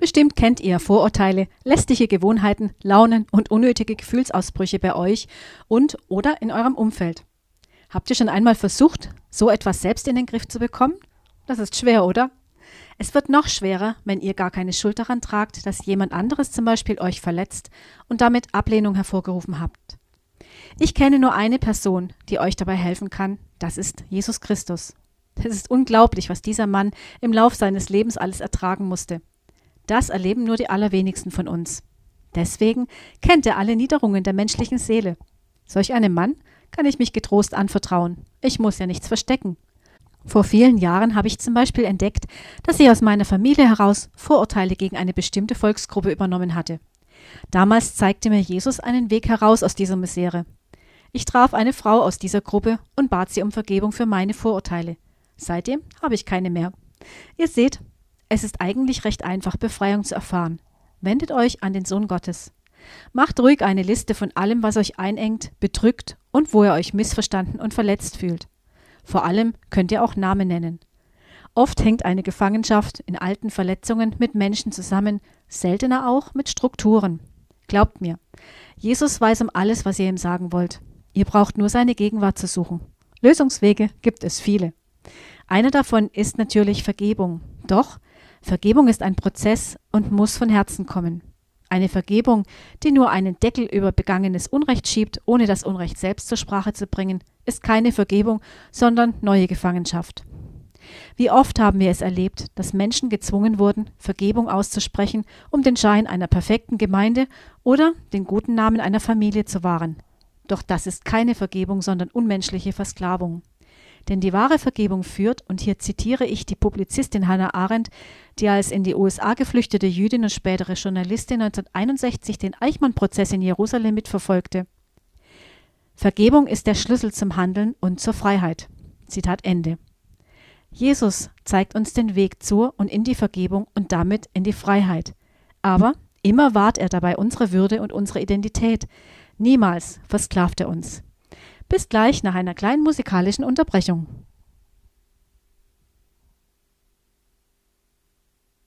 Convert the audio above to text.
Bestimmt kennt ihr Vorurteile, lästige Gewohnheiten, Launen und unnötige Gefühlsausbrüche bei euch und oder in eurem Umfeld. Habt ihr schon einmal versucht, so etwas selbst in den Griff zu bekommen? Das ist schwer, oder? Es wird noch schwerer, wenn ihr gar keine Schuld daran tragt, dass jemand anderes zum Beispiel euch verletzt und damit Ablehnung hervorgerufen habt. Ich kenne nur eine Person, die euch dabei helfen kann, das ist Jesus Christus. Es ist unglaublich, was dieser Mann im Lauf seines Lebens alles ertragen musste. Das erleben nur die allerwenigsten von uns. Deswegen kennt er alle Niederungen der menschlichen Seele. Solch einem Mann kann ich mich getrost anvertrauen. Ich muss ja nichts verstecken. Vor vielen Jahren habe ich zum Beispiel entdeckt, dass ich aus meiner Familie heraus Vorurteile gegen eine bestimmte Volksgruppe übernommen hatte. Damals zeigte mir Jesus einen Weg heraus aus dieser Misere. Ich traf eine Frau aus dieser Gruppe und bat sie um Vergebung für meine Vorurteile. Seitdem habe ich keine mehr. Ihr seht, es ist eigentlich recht einfach, Befreiung zu erfahren. Wendet euch an den Sohn Gottes. Macht ruhig eine Liste von allem, was euch einengt, bedrückt und wo ihr euch missverstanden und verletzt fühlt. Vor allem könnt ihr auch Namen nennen. Oft hängt eine Gefangenschaft in alten Verletzungen mit Menschen zusammen, seltener auch mit Strukturen. Glaubt mir, Jesus weiß um alles, was ihr ihm sagen wollt. Ihr braucht nur seine Gegenwart zu suchen. Lösungswege gibt es viele. Einer davon ist natürlich Vergebung. Doch Vergebung ist ein Prozess und muss von Herzen kommen. Eine Vergebung, die nur einen Deckel über begangenes Unrecht schiebt, ohne das Unrecht selbst zur Sprache zu bringen, ist keine Vergebung, sondern neue Gefangenschaft. Wie oft haben wir es erlebt, dass Menschen gezwungen wurden, Vergebung auszusprechen, um den Schein einer perfekten Gemeinde oder den guten Namen einer Familie zu wahren. Doch das ist keine Vergebung, sondern unmenschliche Versklavung. Denn die wahre Vergebung führt, und hier zitiere ich die Publizistin Hannah Arendt, die als in die USA geflüchtete Jüdin und spätere Journalistin 1961 den Eichmann-Prozess in Jerusalem mitverfolgte. Vergebung ist der Schlüssel zum Handeln und zur Freiheit. Zitat Ende. Jesus zeigt uns den Weg zur und in die Vergebung und damit in die Freiheit. Aber immer wahrt er dabei unsere Würde und unsere Identität. Niemals versklavt er uns. Bis gleich nach einer kleinen musikalischen Unterbrechung.